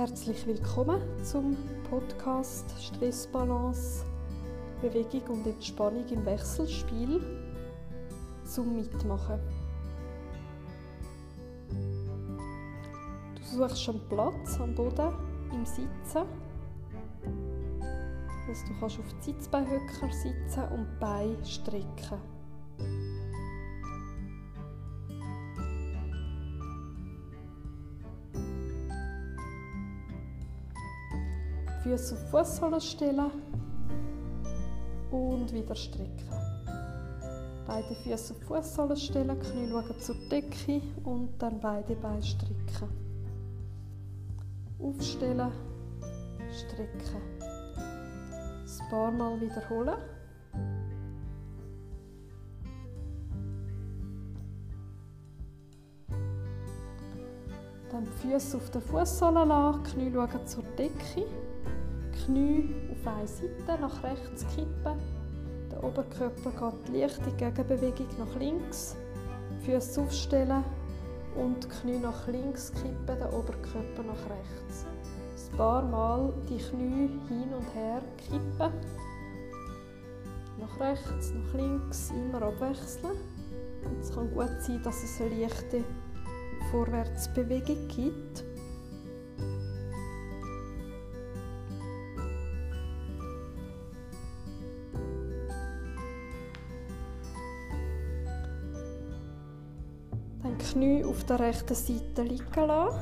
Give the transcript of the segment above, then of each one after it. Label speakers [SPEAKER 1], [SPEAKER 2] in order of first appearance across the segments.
[SPEAKER 1] Herzlich willkommen zum Podcast Stressbalance, Bewegung und Entspannung im Wechselspiel zum Mitmachen. Du suchst einen Platz am Boden im Sitzen, dass du kannst auf Sitzbeinhöcker sitzen und Beine strecken. Füße auf Fußsohlen stellen und wieder strecken. Beide Füße auf Fußsohlen stellen, Knie schauen zur Decke und dann beide Beine strecken. Aufstellen, strecken. Ein paar Mal wiederholen. Dann die Füße auf den Fußsohlen lassen, Knie schauen zur Decke. Knie auf eine Seite nach rechts kippen. Der Oberkörper geht leichte Gegenbewegung nach links. Füße aufstellen und Knie nach links kippen, der Oberkörper nach rechts. Ein paar Mal die Knie hin und her kippen. Nach rechts, nach links, immer abwechseln. Und es kann gut sein, dass es eine leichte Vorwärtsbewegung gibt. Knie auf der rechten Seite liegen lassen.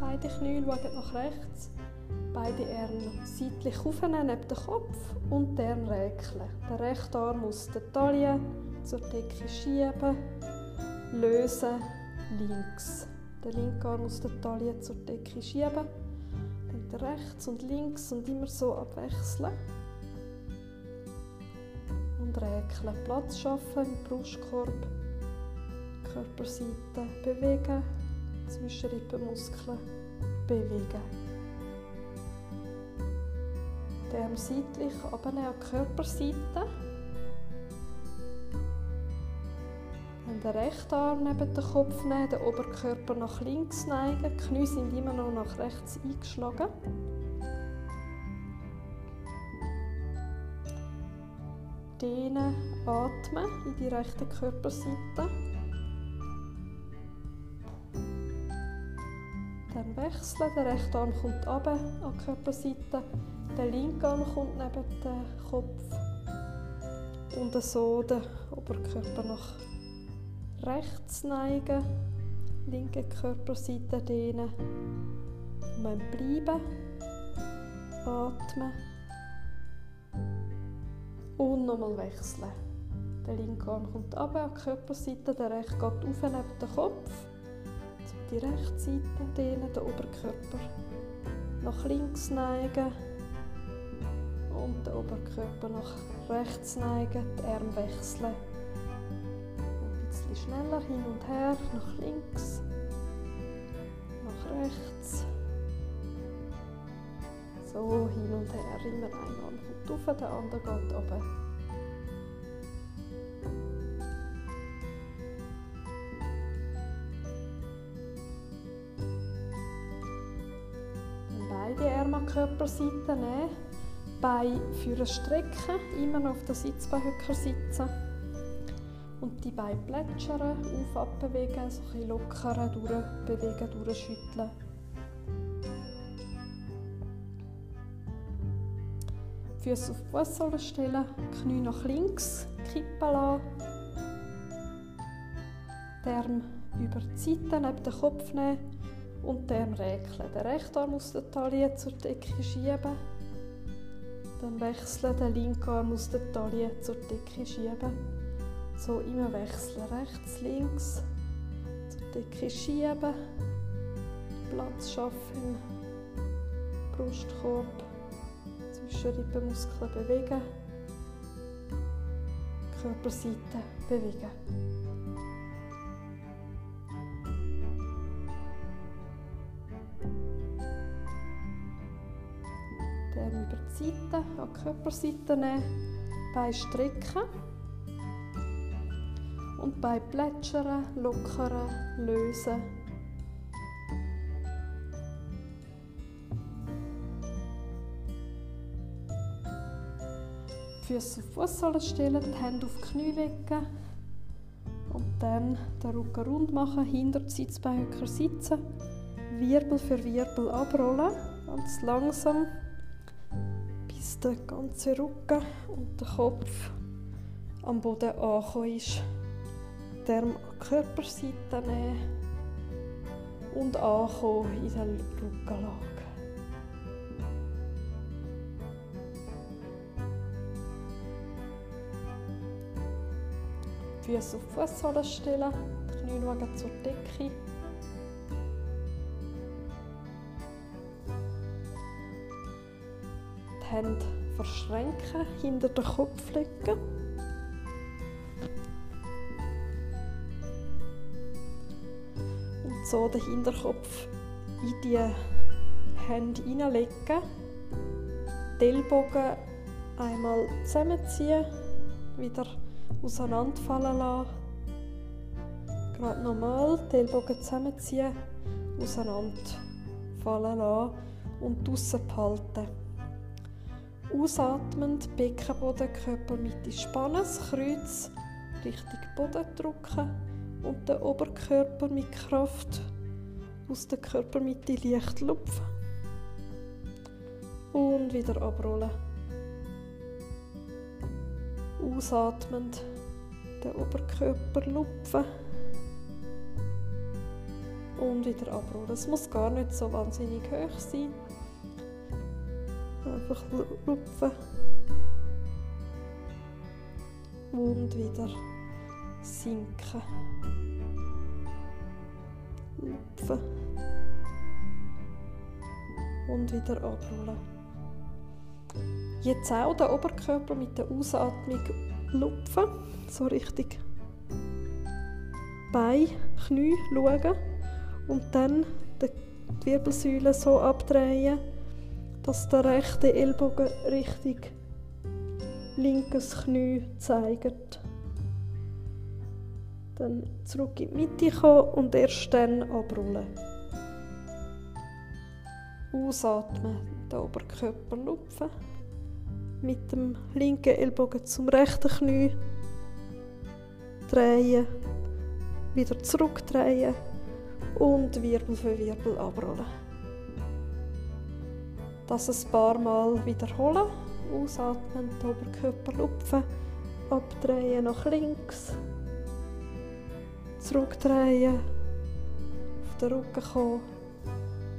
[SPEAKER 1] Beide Knie schauen nach rechts. Beide Arme seitlich aufnehmen neben den Kopf und den Arm räkeln. Der rechte Arm aus der Taille zur Decke schieben. Lösen links. Den linken Arm aus der Taille zur Decke schieben. Dann rechts und links und immer so abwechseln. Und räkeln. Platz schaffen im Brustkorb. Körperseite bewegen, Zwischenrippenmuskeln bewegen. Arme seitlich abnehmen an die Körperseite. Dann den rechten Arm neben den Kopf nehmen, den Oberkörper nach links neigen. Die Knie sind immer noch nach rechts eingeschlagen. Dehnen, atmen in die rechte Körperseite. Dann wechseln. Der rechte Arm kommt runter an die Körperseite. Der linke Arm kommt neben den Kopf. Und so den Oberkörper nach rechts neigen. Linke Körperseite dehnen. Und bleiben. Atmen. Und nochmal wechseln. Der linke Arm kommt runter an die Körperseite. Der rechte geht auf neben den Kopf die rechte Seite dehnen, den Oberkörper nach links neigen und den Oberkörper nach rechts neigen, die Arme wechseln. Ein bisschen schneller hin und her, nach links, nach rechts. So hin und her, immer ein Arm kommt auf, der andere geht runter. Körperseite nehmen. Beine für strecken, immer noch auf der Sitzbeinhöcker sitzen. Und die Beine plätschern, auf, abbewegen, so ein lockern, durchbewegen, durchschütteln. Füße auf die Fußsohlen stellen, Knie nach links kippen lassen. Die Arme über die Seite neben den Kopf nehmen und den räkeln. Den rechten Arm aus der Taille zur Decke schieben. Dann wechseln, den linken Arm aus der Taille zur Decke schieben. So immer wechseln, rechts, links, zur Decke schieben. Platz schaffen Brustkorb, Zwischenrippenmuskeln bewegen. Körperseite bewegen. Körperseite nehmen, Bein strecken und Bein plätschern, lockern, lösen. Die Füße auf Fußsohlen stellen, die Hände auf die Knie wecken und dann den Rücken rund machen, hinter die Sitzbein sitzen, Wirbel für Wirbel abrollen, und langsam bis der ganze Rücken und der Kopf am Boden angekommen ist. Die an die Körperseite nehmen und ankommen in der Rückenlage. Füße auf die Fußsohlen stellen, die Knie zur Decke. Hände verschränken, hinter den Kopf legen. Und so den Hinterkopf in die Hände hineinlegen. Die Ellbogen einmal zusammenziehen, wieder auseinanderfallen lassen. Gerade normal die Ellbogen zusammenziehen, auseinanderfallen lassen und draussen behalten. Ausatmend, Beckenboden, Körpermitte spannen, das Kreuz Richtung Boden drücken und den Oberkörper mit Kraft aus der Körpermitte leicht lupfen. Und wieder abrollen. Ausatmend den Oberkörper lupfen und wieder abrollen. Es muss gar nicht so wahnsinnig hoch sein. Einfach lupfen und wieder sinken. Lupfen und wieder abrollen. Jetzt auch den Oberkörper mit der Ausatmung lupfen, so richtig Bein, Knie schauen. Und dann die Wirbelsäule so abdrehen, dass der rechte Ellbogen Richtung linkes Knie zeigt. Dann zurück in die Mitte kommen und erst dann abrollen. Ausatmen, den Oberkörper lupfen. Mit dem linken Ellbogen zum rechten Knie drehen, wieder zurückdrehen und Wirbel für Wirbel abrollen. Das ein paar Mal wiederholen. Ausatmen, den Oberkörper lupfen, abdrehen nach links, zurückdrehen, auf den Rücken kommen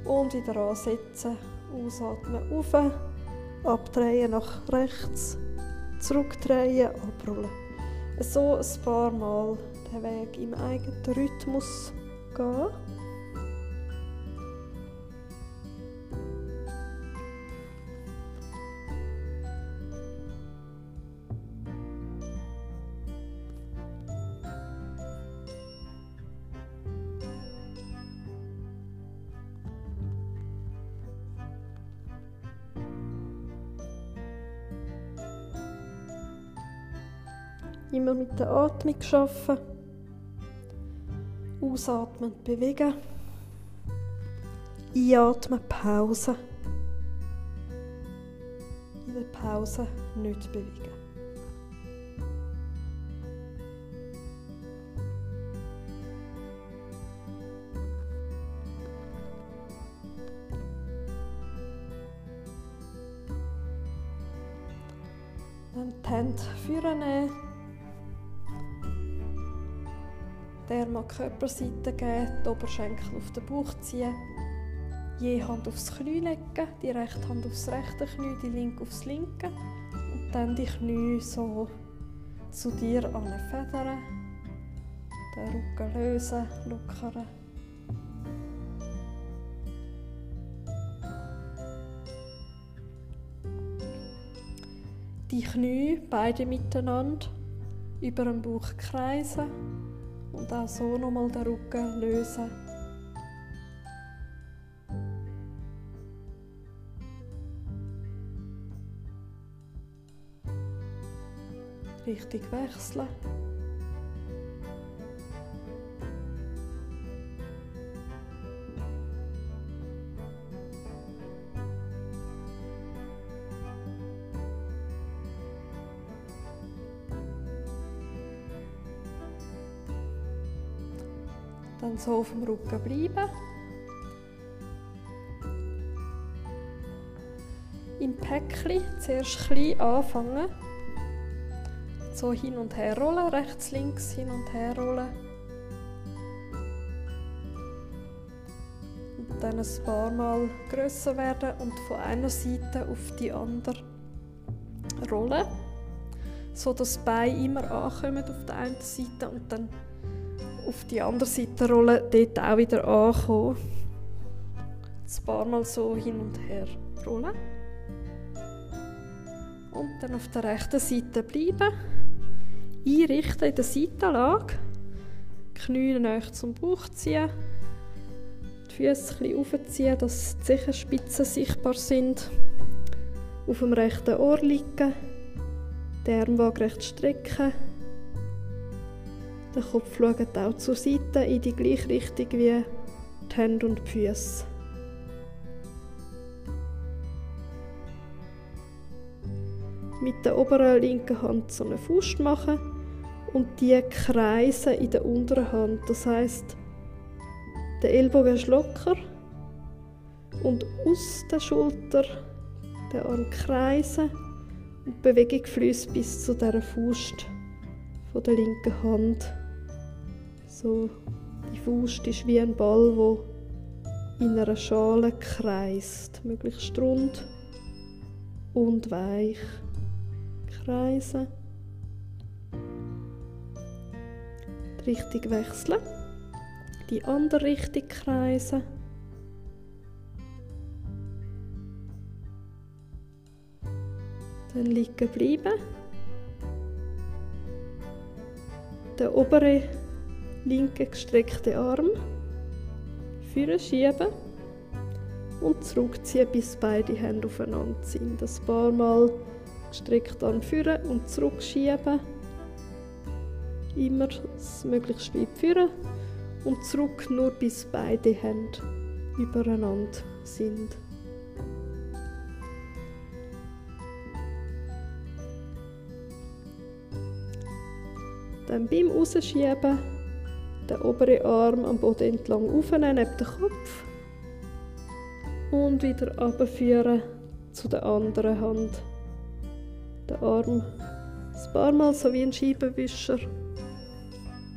[SPEAKER 1] und wieder ansetzen. Ausatmen, auf, abdrehen nach rechts, zurückdrehen, abrollen. So ein paar Mal den Weg im eigenen Rhythmus gehen. Immer mit der Atmung arbeiten. Ausatmen, bewegen. Einatmen, Pause. In der Pause nicht bewegen. An die Körperseite geben, die Oberschenkel auf den Bauch ziehen. Je Hand aufs Knie legen, die rechte Hand aufs rechte Knie, die linke aufs linke. Und dann die Knie so zu dir federn. Den Rücken lösen, lockern. Die Knie beide miteinander über den Bauch kreisen und auch so nochmal den Rücken lösen. Richtig wechseln. So auf dem Rücken bleiben. Im Päckchen zuerst klein anfangen. So hin und her rollen, rechts, links, hin und her rollen. Und dann ein paar Mal größer werden und von einer Seite auf die andere rollen so dass die Beine immer ankommen auf der einen Seite und dann auf die andere Seite rollen, dort auch wieder ankommen. Ein paar Mal so hin und her rollen. Und dann auf der rechten Seite bleiben. Einrichten in der Seitenlage. Knie nach zum Bauch ziehen. Die Füße ein bisschen aufziehen, dass die Zehenspitzen sichtbar sind. Auf dem rechten Ohr liegen den Arm waagrecht strecken. Der Kopf schaut auch zur Seite in die gleiche Richtung wie die Hände und die Füße. Mit der oberen linken Hand so eine Faust machen und die kreisen in der unteren Hand. Das heißt, der Ellbogen ist locker und aus der Schulter den Arm kreisen und die Bewegung fließt bis zu dieser Faust von der linken Hand. So, die Faust ist wie ein Ball, wo in einer Schale kreist, möglichst rund und weich. Kreisen. Die Richtung wechseln. Die andere Richtung kreisen. Dann liegen bleiben. Der obere linke gestreckte Arm führen schieben und zurückziehen, bis beide Hände aufeinander sind. Das paar Mal gestreckt Arm führen und zurückschieben. Immer möglichst weit führen und zurück, nur bis beide Hände übereinander sind. Dann beim Rausschieben den oberen Arm am Boden entlang aufnehmen, neben den Kopf. Und wieder abführen zu der anderen Hand. Den Arm ein paar Mal so wie ein Scheibenwischer.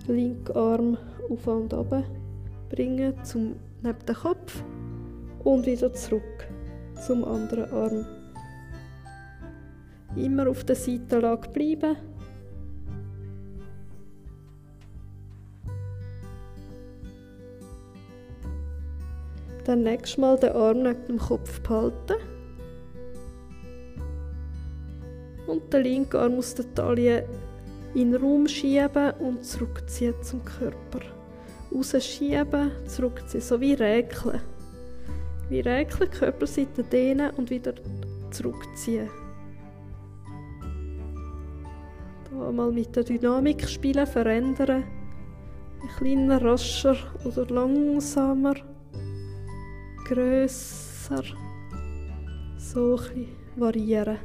[SPEAKER 1] Linken Arm auf und ab bringen zum neben den Kopf und wieder zurück zum anderen Arm. Immer auf der Seitenlage bleiben Dann nächstes Mal den Arm neben dem Kopf behalten. Und den linken Arm aus der Taille in den Raum schieben und zurückziehen zum Körper. Rausschieben, zurückziehen, so wie Räkeln. Wie Räkeln, Körperseite dehnen und wieder zurückziehen. Da mal mit der Dynamik spielen, verändern. Ein kleiner, rascher oder langsamer grösser. So ein variieren.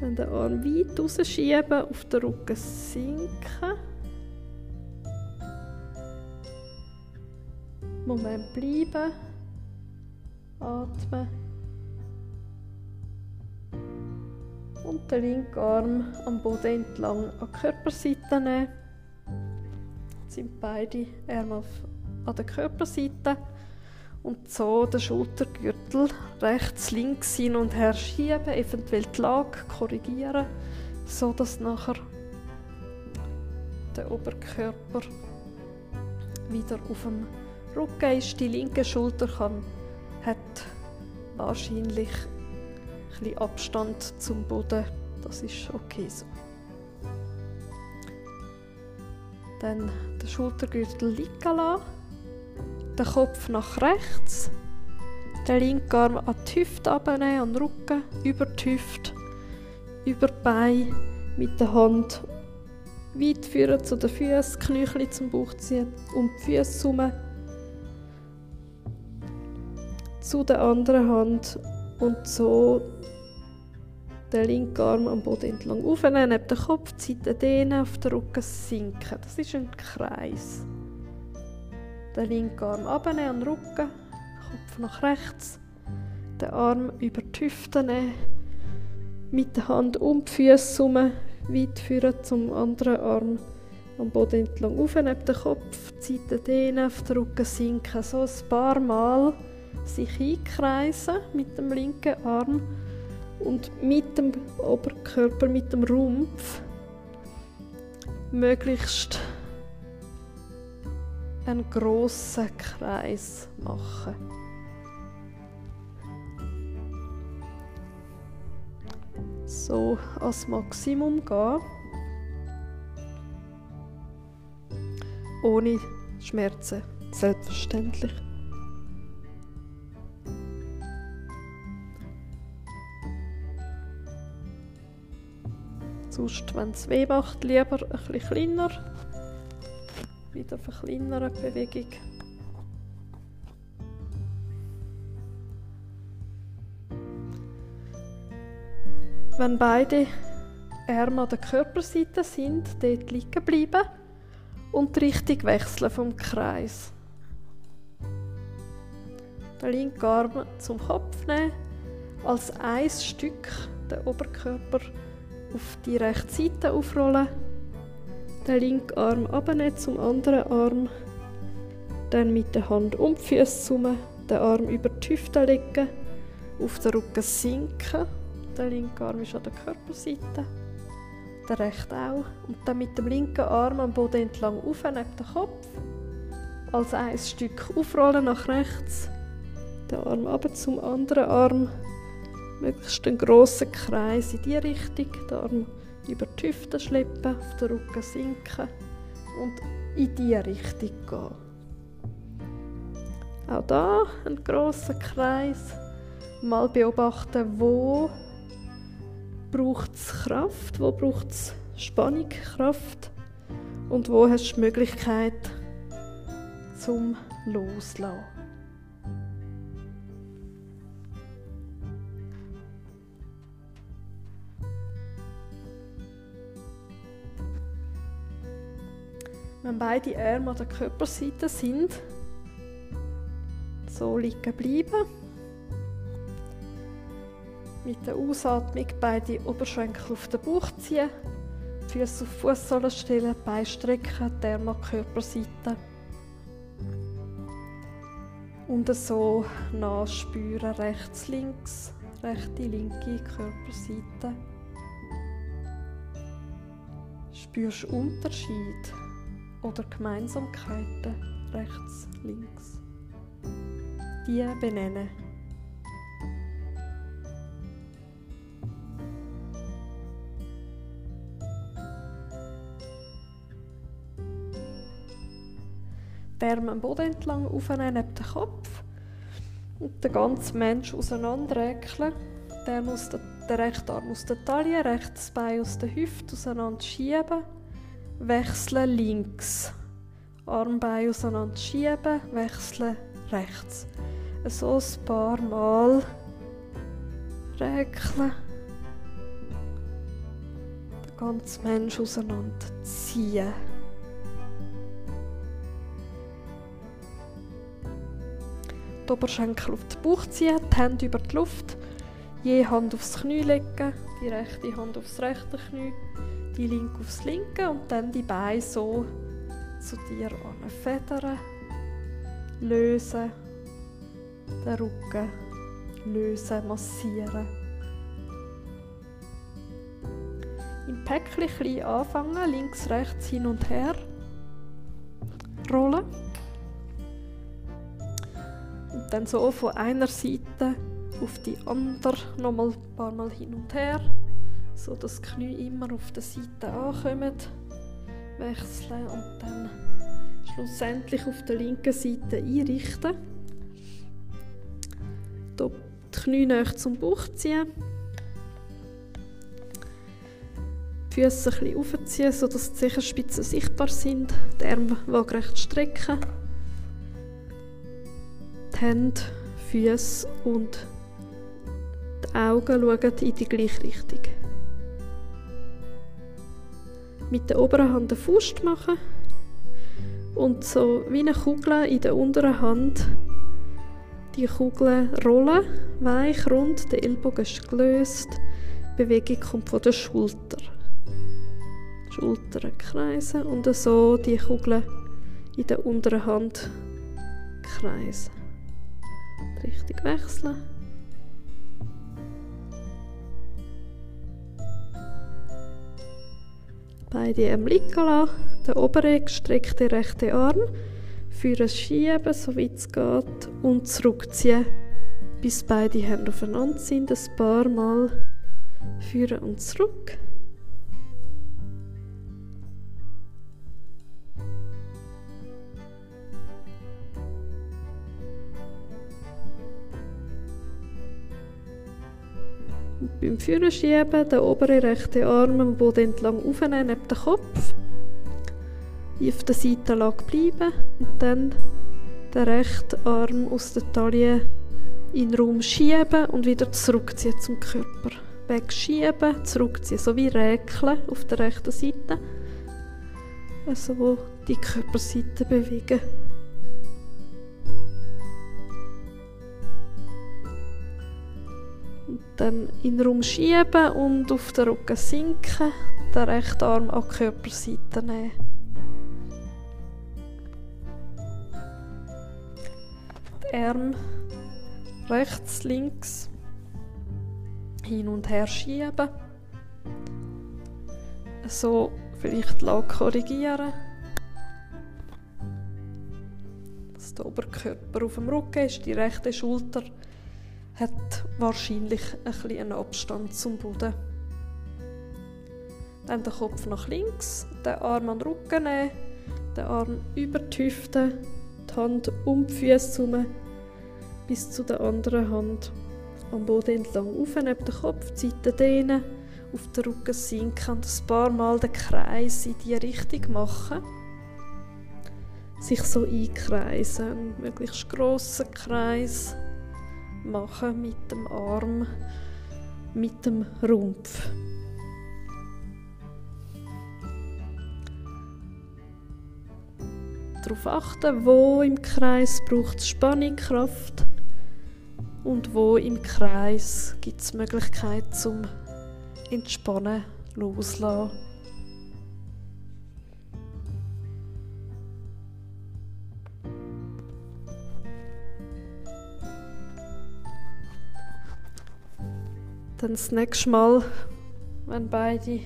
[SPEAKER 1] Dann den Arm weit rausschieben, auf den Rücken sinken. Moment bleiben. Atmen. Und den linken Arm am Boden entlang an die Körperseite nehmen. Jetzt sind beide Arme auf an der Körperseite und so den Schultergürtel rechts, links hin und her schieben, eventuell die Lage korrigieren, so dass nachher der Oberkörper wieder auf dem Rücken ist. Die linke Schulter kann, hat wahrscheinlich ein Abstand zum Boden. Das ist okay so. Dann den Schultergürtel liegen lassen den Kopf nach rechts, den linken Arm an die Hüfte abnehmen, an den Rücken, über die Hüfte, über die Beine, mit der Hand weit führen zu den Füßen, Knöchel zum Bauch ziehen, um die Füße herum, zu der anderen Hand und so Den linken Arm am Boden entlang aufnehmen, neben den Kopf, die Seite dehnen, auf den Rücken sinken. Das ist ein Kreis. Den linken Arm abnehmen an den Rücken, Kopf nach rechts. Den Arm über die Hüfte nehmen, mit der Hand um die Füße herum, weit führen zum anderen Arm am Boden entlang auf, neben den Kopf, die Seite dehnen, auf den Rücken sinken. So ein paar Mal sich einkreisen mit dem linken Arm und mit dem Oberkörper, mit dem Rumpf möglichst einen grossen Kreis machen. So als Maximum gehen. Ohne Schmerzen, selbstverständlich. Sonst, wenn es weh macht, lieber ein bisschen kleiner. Wieder verkleinern, die Bewegung. Wenn beide Arme an der Körperseite sind, dort liegen bleiben und die Richtung wechseln vom Kreis. Den linken Arm zum Kopf nehmen, als ein Stück den Oberkörper auf die rechte Seite aufrollen, den linken Arm abnehmen zum anderen Arm, dann mit der Hand um die Füße herum, den Arm über die Hüfte legen, auf den Rücken sinken, der linke Arm ist an der Körperseite, der rechte auch, und dann mit dem linken Arm am Boden entlang auf neben den Kopf, als ein Stück aufrollen nach rechts, den Arm ab zum anderen Arm, möglichst einen grossen Kreis in die Richtung, den Arm über die Hüfte schleppen, auf den Rücken sinken und in diese Richtung gehen. Auch da ein großer Kreis. Mal beobachten, wo braucht es Kraft, wo braucht es Spannung, Kraft und wo hast du die Möglichkeit zum Loslassen. Wenn beide Arme an der Körperseite sind, so liegen bleiben. Mit der Ausatmung beide Oberschenkel auf den Bauch ziehen, Füße auf Fußsohlen stellen, Beine strecken, die Arme an die Körperseite. Und so nachspüren, rechts, links, rechte, linke Körperseite. Spürst du Unterschied? Oder Gemeinsamkeiten rechts, links. Die benennen. Die Arme am Boden entlang aufnehmen neben den Kopf und den ganzen Mensch auseinanderrekeln. Der, muss den, der rechte Arm aus der Taille, rechtes Bein aus der Hüfte auseinander schieben wechseln links. Armbein auseinander schieben, wechseln rechts. So ein paar Mal regeln. Den ganzen Mensch auseinanderziehen. Die Oberschenkel auf den Bauch ziehen, die Hände über die Luft, je Hand aufs Knie legen, die rechte Hand aufs rechte Knie die linke aufs linke und dann die Beine so zu dir federn, lösen, den Rücken lösen, massieren. Im Päckchen anfangen, links, rechts, hin und her rollen. Und dann so von einer Seite auf die andere nochmal ein paar Mal hin und her so dass die Knie immer auf der Seite ankommen, wechseln und dann schlussendlich auf der linken Seite einrichten. Hier die Knie näher zum Bauch ziehen. Die Füße ein bisschen aufziehen, sodass die Zehenspitzen sichtbar sind. Die Arme waagrecht strecken. Die Hände, Füße und die Augen schauen in die gleiche Richtung. Mit der oberen Hand eine Faust machen und so wie eine Kugel in der unteren Hand die Kugel rollen, weich, rund, der Ellbogen ist gelöst, die Bewegung kommt von der Schulter. Schultern kreisen und so die Kugel in der unteren Hand kreisen. Die Richtung wechseln. Beide am liegen lassen, den oberen gestreckten rechten Arm führen schieben, so weit es geht, und zurückziehen, bis beide Hände aufeinander sind. Ein paar Mal führen und zurück. Beim Führen schieben, den oberen rechten Arm am Boden entlang aufnehmen, neben den Kopf. Auf der Seitenlage bleiben und dann den rechten Arm aus der Taille in den Raum schieben und wieder zurückziehen zum Körper. Wegschieben, zurückziehen, so wie Räkeln auf der rechten Seite. Also die Körperseite bewegen. Dann in den Raum schieben und auf den Rücken sinken, den rechten Arm an die Körperseite nehmen. Die Arme rechts, links hin und her schieben. So vielleicht Lage korrigieren. Dass der Oberkörper auf dem Rücken ist, die rechte Schulter hat wahrscheinlich ein einen Abstand zum Boden. Dann den Kopf nach links, den Arm an den Rücken nehmen, den Arm über die Hüfte, die Hand um die Füße herum, bis zu der anderen Hand. Am Boden entlang auf, neben den Kopf, die Seite dehnen, auf den Rücken sinken und ein paar Mal den Kreis in diese Richtung machen. Sich so einkreisen, einen möglichst grossen Kreis machen mit dem Arm, mit dem Rumpf. Darauf achten, wo im Kreis braucht es Spannung, Kraft und wo im Kreis gibt es Möglichkeit zum Entspannen, Loslassen. Dann das nächste Mal, wenn beide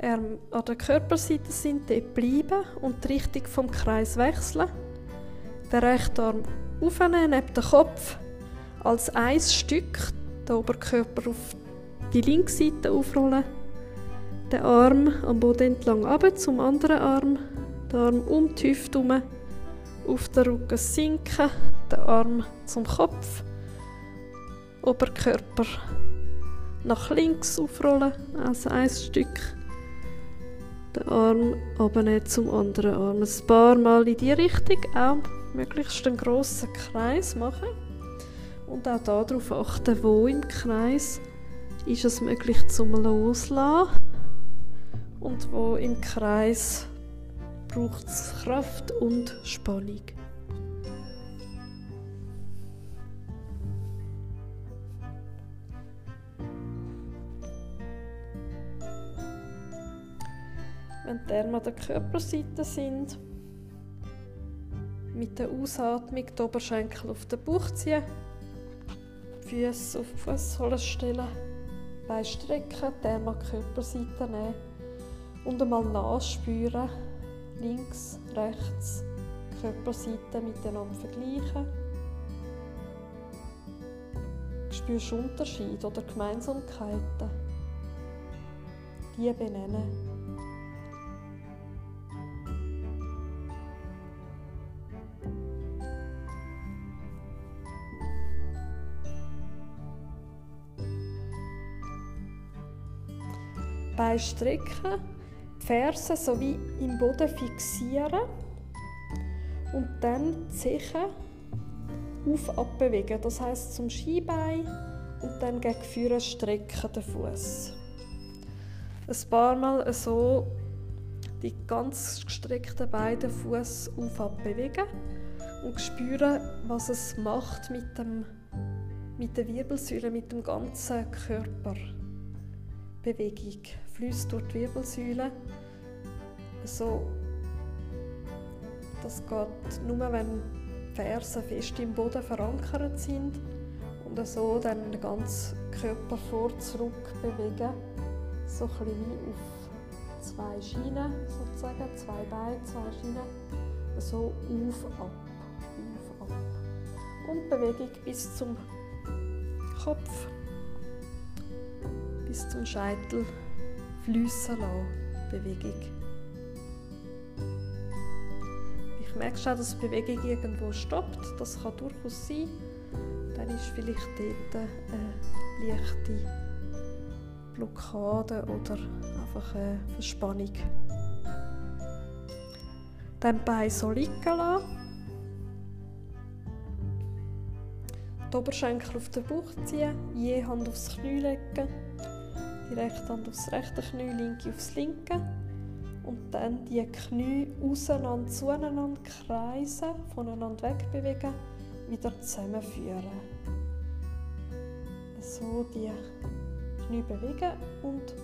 [SPEAKER 1] Arme an der Körperseite sind, dort bleiben und die Richtung vom Kreis wechseln. Den rechten Arm aufnehmen, neben den Kopf, als ein Stück den Oberkörper auf die linke Seite aufrollen, den Arm am Boden entlang runter zum anderen Arm, den Arm um die Hüfte herum, auf den Rücken sinken, den Arm zum Kopf, Oberkörper nach links aufrollen, also ein Stück. Den Arm abnehmen zum anderen Arm. Ein paar Mal in die Richtung, auch möglichst einen grossen Kreis machen. Und auch darauf achten, wo im Kreis ist es möglich zum Loslassen und wo im Kreis braucht es Kraft und Spannung. Wenn die Arme an der Körperseite sind. Mit der Ausatmung die Oberschenkel auf den Bauch ziehen, Füße auf die Fußsohlen stellen, Beine strecken, die Arme an die Körperseite nehmen und einmal nachspüren, links, rechts, Körperseite miteinander vergleichen. Spürst Unterschiede oder Gemeinsamkeiten? Die benennen. Beine strecken, die Fersen sowie im Boden fixieren und dann die Zechen auf abbewegen. Das heißt zum Skibein und dann gegen Führer strecken den Fuß. Ein paar Mal so die ganz gestreckten beiden Fuß auf ab bewegen und spüren, was es macht mit, dem, mit der Wirbelsäule, mit dem ganzen Körper. Bewegung fließt durch die Wirbelsäule. So, das geht nur, wenn die Fersen fest im Boden verankert sind und so dann den ganzen Körper vor zurück bewegen, so ein auf zwei Schienen sozusagen, zwei Beine, zwei Schienen, so auf, ab, auf, ab. Und Bewegung bis zum Kopf, bis zum Scheitel fließen lassen, Bewegung. Ich merke schon, dass die Bewegung irgendwo stoppt, das kann durchaus sein. Dann ist vielleicht dort eine leichte Blockade oder einfach eine Verspannung. Dann die Beine so liegen lassen. Die Oberschenkel auf den Bauch ziehen, je Hand aufs Knie legen, die rechte Hand aufs rechte Knie, linke aufs linke und dann die Knie auseinander zueinander kreisen, voneinander wegbewegen, wieder zusammenführen. So die Knie bewegen und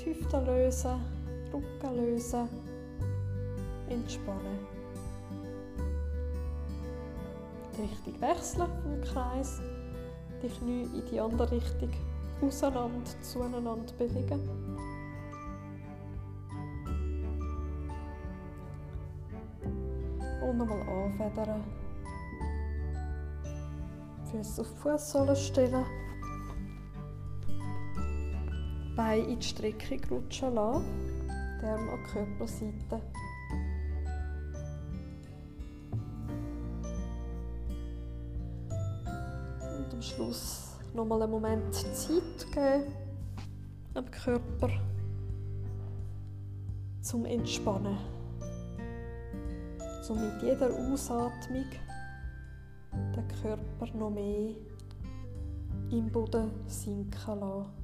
[SPEAKER 1] die Hüfte lösen, Rücken lösen, entspannen. Die Richtung wechseln vom Kreis, die Knie in die andere Richtung auseinander, zueinander bewegen. Und nochmal anfedern. Füße auf die Fußsohle stellen. Beine in die Streckung rutschen lassen. Die Arme an die Körperseite. Und am Schluss nochmal einen Moment Zeit geben am Körper zum Entspannen. So mit jeder Ausatmung den Körper noch mehr im Boden sinken lassen.